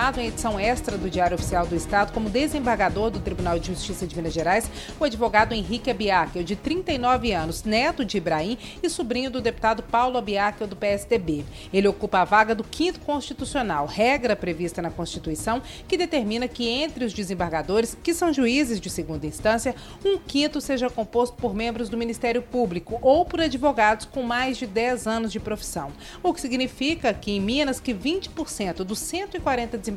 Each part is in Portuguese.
em edição extra do Diário Oficial do Estado como desembargador do Tribunal de Justiça de Minas Gerais o advogado Henrique Abiakel, de 39 anos, neto de Ibrahim e sobrinho do deputado Paulo Abiakel, do PSDB. Ele ocupa a vaga do quinto constitucional, regra prevista na Constituição, que determina que entre os desembargadores, que são juízes de segunda instância, um quinto seja composto por membros do Ministério Público ou por advogados com mais de 10 anos de profissão. O que significa que em Minas que 20% dos 140 desembargadores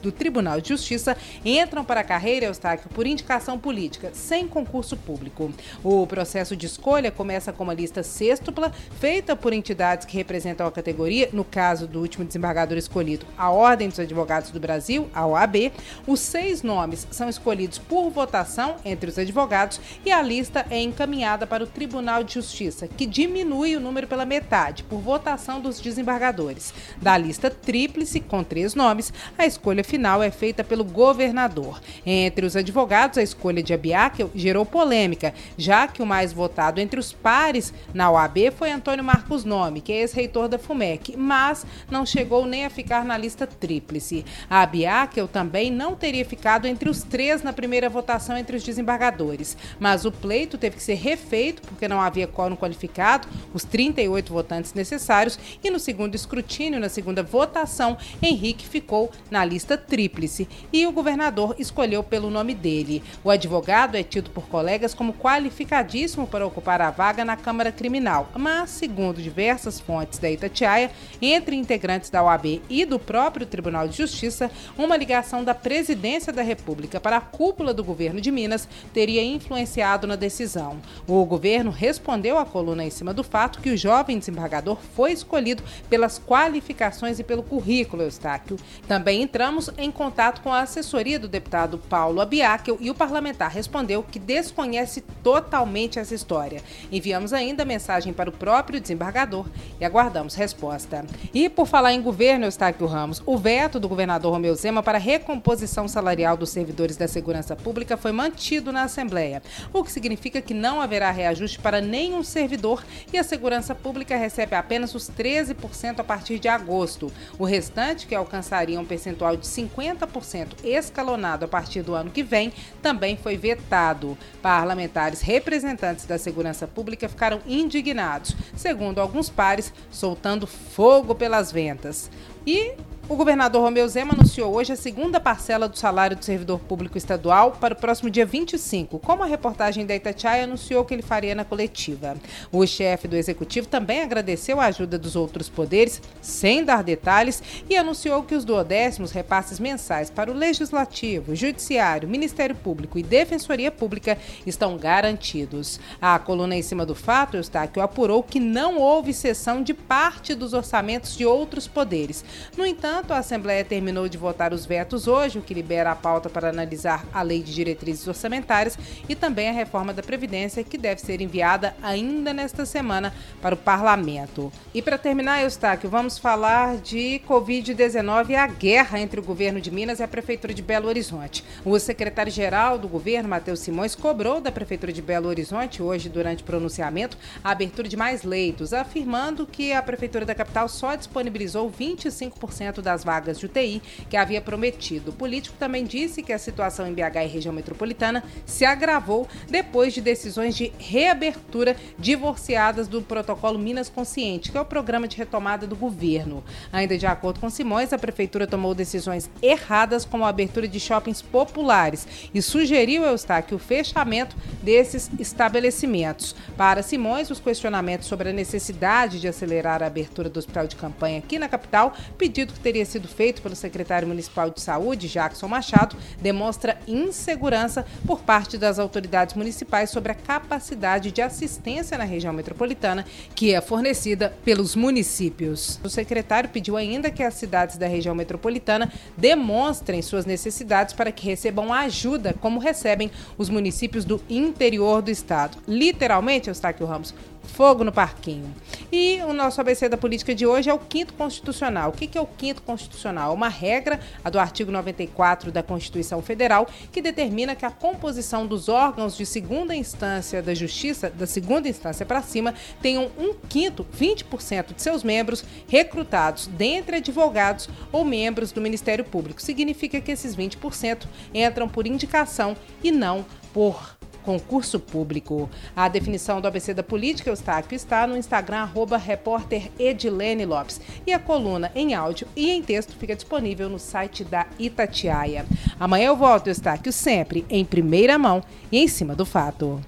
do Tribunal de Justiça entram para a carreira, Eustáquio, por indicação política, sem concurso público. O processo de escolha começa com uma lista sextupla, feita por entidades que representam a categoria, no caso do último desembargador escolhido, a Ordem dos Advogados do Brasil, a OAB. Os seis nomes são escolhidos por votação entre os advogados e a lista é encaminhada para o Tribunal de Justiça, que diminui o número pela metade, por votação dos desembargadores. Da lista tríplice, com três nomes, a escolha final é feita pelo governador. Entre os advogados, a escolha de Abiakel gerou polêmica, já que o mais votado entre os pares na OAB foi Antônio Marcos Nome, que é ex-reitor da FUMEC, mas não chegou nem a ficar na lista tríplice. A Abiakel também não teria ficado entre os três na primeira votação entre os desembargadores, mas o pleito teve que ser refeito porque não havia quórum qualificado, os 38 votantes necessários, e no segundo escrutínio, na segunda votação, Henrique ficou na lista tríplice e o governador escolheu pelo nome dele. O advogado é tido por colegas como qualificadíssimo para ocupar a vaga na Câmara Criminal, mas, segundo diversas fontes da Itatiaia, entre integrantes da OAB e do próprio Tribunal de Justiça, uma ligação da Presidência da República para a cúpula do governo de Minas teria influenciado na decisão. O governo respondeu à coluna em cima do fato que o jovem desembargador foi escolhido pelas qualificações e pelo currículo, Eustáquio. Também também entramos em contato com a assessoria do deputado Paulo Abiakel e o parlamentar respondeu que desconhece totalmente essa história. Enviamos ainda mensagem para o próprio desembargador e aguardamos resposta. E por falar em governo, Eustáquio Ramos, o veto do governador Romeu Zema para recomposição salarial dos servidores da segurança pública foi mantido na Assembleia, o que significa que não haverá reajuste para nenhum servidor e a segurança pública recebe apenas os 13% a partir de agosto. O restante, que alcançariam percentual de 50% escalonado a partir do ano que vem, também foi vetado. Parlamentares representantes da segurança pública ficaram indignados, segundo alguns pares, soltando fogo pelas ventas. E o governador Romeu Zema anunciou hoje a segunda parcela do salário do servidor público estadual para o próximo dia 25, como a reportagem da Itatiaia anunciou que ele faria na coletiva. O chefe do executivo também agradeceu a ajuda dos outros poderes, sem dar detalhes, e anunciou que os duodécimos repasses mensais para o Legislativo, Judiciário, Ministério Público e Defensoria Pública estão garantidos. A coluna em cima do fato, Eustáquio, apurou que não houve cessão de parte dos orçamentos de outros poderes. No entanto, entanto, a Assembleia terminou de votar os vetos hoje, o que libera a pauta para analisar a Lei de Diretrizes Orçamentárias e também a reforma da Previdência, que deve ser enviada ainda nesta semana para o Parlamento. E para terminar, Eustáquio, vamos falar de Covid-19 e a guerra entre o governo de Minas e a Prefeitura de Belo Horizonte. O secretário-geral do governo, Matheus Simões, cobrou da Prefeitura de Belo Horizonte, hoje, durante o pronunciamento, a abertura de mais leitos, afirmando que a Prefeitura da capital só disponibilizou 25% das vagas de UTI que havia prometido. O político também disse que a situação em BH e região metropolitana se agravou depois de decisões de reabertura divorciadas do protocolo Minas Consciente, que é o programa de retomada do governo. Ainda de acordo com Simões, a prefeitura tomou decisões erradas como a abertura de shoppings populares e sugeriu, Eustáquio, o fechamento desses estabelecimentos. Para Simões, os questionamentos sobre a necessidade de acelerar a abertura do hospital de campanha aqui na capital, pedido que teria sido feito pelo secretário municipal de saúde, Jackson Machado, demonstra insegurança por parte das autoridades municipais sobre a capacidade de assistência na região metropolitana que é fornecida pelos municípios. O secretário pediu ainda que as cidades da região metropolitana demonstrem suas necessidades para que recebam ajuda, como recebem os municípios do interior do estado. Literalmente, Eustáquio Ramos, fogo no parquinho. E o nosso ABC da política de hoje é o quinto constitucional. O que é o quinto constitucional? Uma regra, a do artigo 94 da Constituição Federal, que determina que a composição dos órgãos de segunda instância da Justiça, da segunda instância para cima, tenham um quinto, 20% de seus membros recrutados dentre advogados ou membros do Ministério Público. Significa que esses 20% entram por indicação e não por concurso público. A definição do ABC da política, Eustáquio, está no Instagram, arroba repórter Edilene Lopes. E a coluna em áudio e em texto fica disponível no site da Itatiaia. Amanhã eu volto, Eustáquio, sempre em primeira mão e em cima do fato.